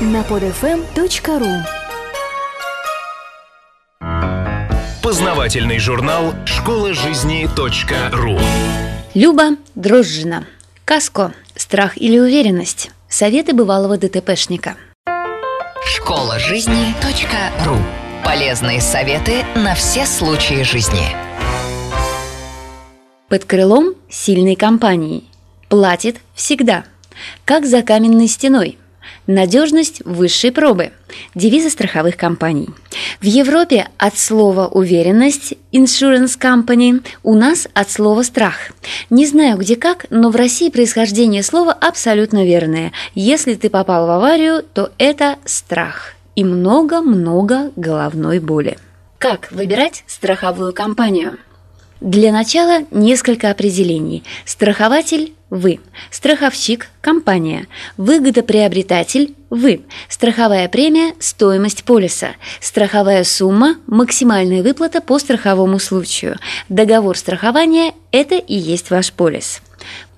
на podfm.ru Познавательный журнал «Школа жизни .ру» Люба Дрожжина. Каско. Страх или уверенность. Советы бывалого ДТПшника. Школа жизни .ру Полезные советы на все случаи жизни. Под крылом сильной компании. Платит всегда. Как за каменной стеной. Надежность высшей пробы. Девизы страховых компаний. В Европе от слова «уверенность» insurance company, у нас от слова «страх». Не знаю где как, но в России происхождение слова абсолютно верное. Если ты попал в аварию, то это страх. И много-много головной боли. Как выбирать страховую компанию? Для начала несколько определений. Страхователь – вы. Страховщик – компания. Выгодоприобретатель – вы. Страховая премия – стоимость полиса. Страховая сумма – максимальная выплата по страховому случаю. Договор страхования – это и есть ваш полис.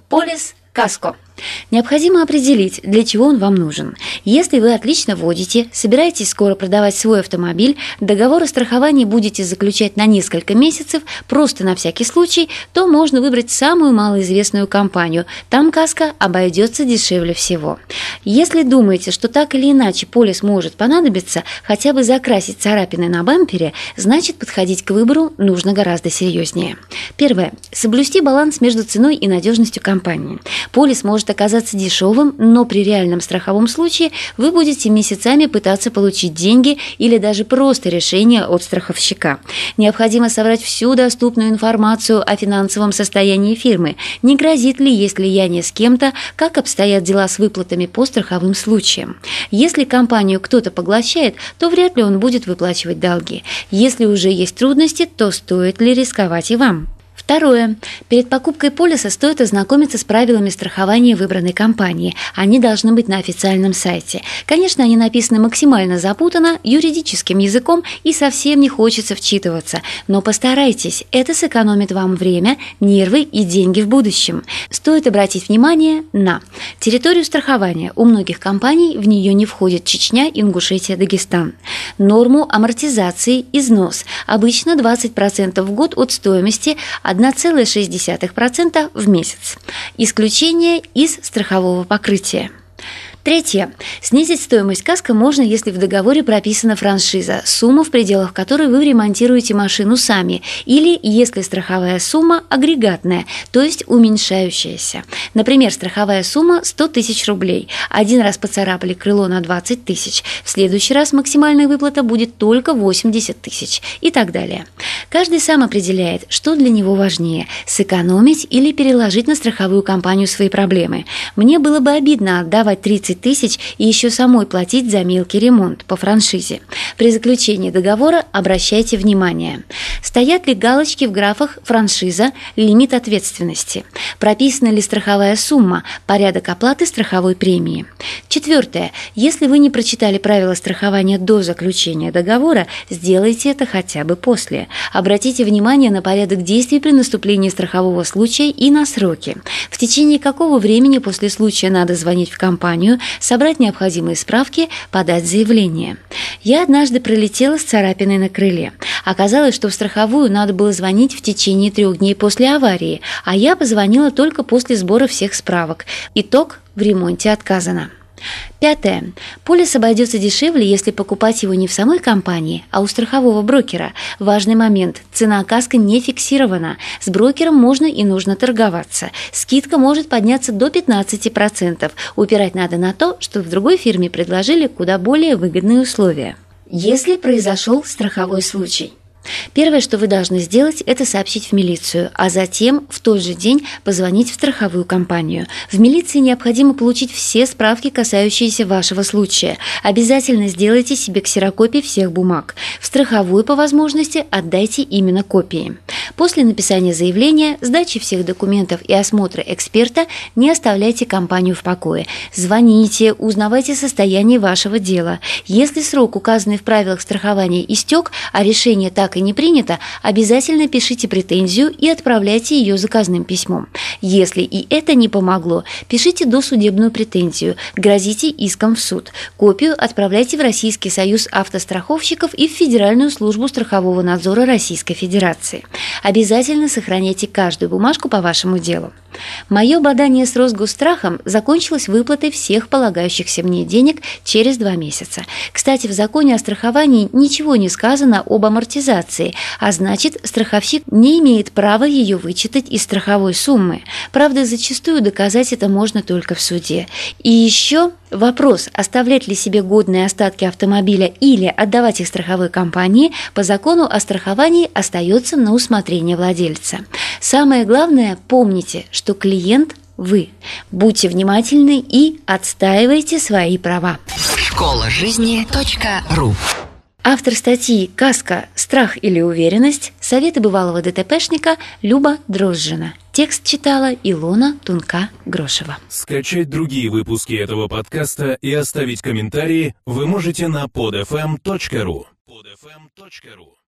Полис – каско – Необходимо определить, для чего он вам нужен. Если вы отлично водите, собираетесь скоро продавать свой автомобиль, договор о страховании будете заключать на несколько месяцев, просто на всякий случай, то можно выбрать самую малоизвестную компанию. Там каска обойдется дешевле всего. Если думаете, что так или иначе полис может понадобиться, хотя бы закрасить царапины на бампере, значит подходить к выбору нужно гораздо серьезнее. Первое. Соблюсти баланс между ценой и надежностью компании. Полис может оказаться дешевым, но при реальном страховом случае вы будете месяцами пытаться получить деньги или даже просто решение от страховщика. Необходимо собрать всю доступную информацию о финансовом состоянии фирмы, не грозит ли есть влияние с кем-то, как обстоят дела с выплатами по страховым случаям. Если компанию кто-то поглощает, то вряд ли он будет выплачивать долги. Если уже есть трудности, то стоит ли рисковать и вам? Второе. Перед покупкой полиса стоит ознакомиться с правилами страхования выбранной компании. Они должны быть на официальном сайте. Конечно, они написаны максимально запутанно, юридическим языком и совсем не хочется вчитываться. Но постарайтесь, это сэкономит вам время, нервы и деньги в будущем. Стоит обратить внимание на территорию страхования. У многих компаний в нее не входит Чечня, Ингушетия, Дагестан. Норму амортизации износ. Обычно 20% в год от стоимости – 1,6% в месяц. Исключение из страхового покрытия. Третье. Снизить стоимость каска можно, если в договоре прописана франшиза, сумма, в пределах которой вы ремонтируете машину сами, или если страховая сумма агрегатная, то есть уменьшающаяся. Например, страховая сумма 100 тысяч рублей. Один раз поцарапали крыло на 20 тысяч, в следующий раз максимальная выплата будет только 80 тысяч и так далее. Каждый сам определяет, что для него важнее – сэкономить или переложить на страховую компанию свои проблемы. Мне было бы обидно отдавать 30 30 тысяч и еще самой платить за мелкий ремонт по франшизе. При заключении договора обращайте внимание. Стоят ли галочки в графах «франшиза», «лимит ответственности», прописана ли страховая сумма, порядок оплаты страховой премии. Четвертое. Если вы не прочитали правила страхования до заключения договора, сделайте это хотя бы после. Обратите внимание на порядок действий при наступлении страхового случая и на сроки. В течение какого времени после случая надо звонить в компанию, собрать необходимые справки, подать заявление. Я однажды пролетела с царапиной на крыле. Оказалось, что в страховую надо было звонить в течение трех дней после аварии, а я позвонила только после сбора всех справок. Итог – в ремонте отказано. Пятое. Полис обойдется дешевле, если покупать его не в самой компании, а у страхового брокера. Важный момент. Цена каска не фиксирована. С брокером можно и нужно торговаться. Скидка может подняться до 15%. Упирать надо на то, что в другой фирме предложили куда более выгодные условия. Если произошел страховой случай. Первое, что вы должны сделать, это сообщить в милицию, а затем в тот же день позвонить в страховую компанию. В милиции необходимо получить все справки, касающиеся вашего случая. Обязательно сделайте себе ксерокопии всех бумаг. Страховую по возможности отдайте именно копии. После написания заявления, сдачи всех документов и осмотра эксперта не оставляйте компанию в покое. Звоните, узнавайте состояние вашего дела. Если срок, указанный в правилах страхования, истек, а решение так и не принято, обязательно пишите претензию и отправляйте ее заказным письмом. Если и это не помогло, пишите досудебную претензию, грозите иском в суд. Копию отправляйте в Российский союз автостраховщиков и в Федеральную службу страхового надзора Российской Федерации. Обязательно сохраняйте каждую бумажку по вашему делу. Мое бадание с Росгострахом закончилось выплатой всех полагающихся мне денег через два месяца. Кстати, в законе о страховании ничего не сказано об амортизации, а значит, страховщик не имеет права ее вычитать из страховой суммы. Правда, зачастую доказать это можно только в суде. И еще вопрос, оставлять ли себе годные остатки автомобиля или отдавать их страховой компании, по закону о страховании остается на усмотрение владельца. Самое главное, помните, что клиент вы. Будьте внимательны и отстаивайте свои права. Школа жизни .ру Автор статьи «Каска. Страх или уверенность. Советы бывалого ДТПшника» Люба Дрожжина. Текст читала Илона Тунка-Грошева. Скачать другие выпуски этого подкаста и оставить комментарии вы можете на podfm.ru. podfm.ru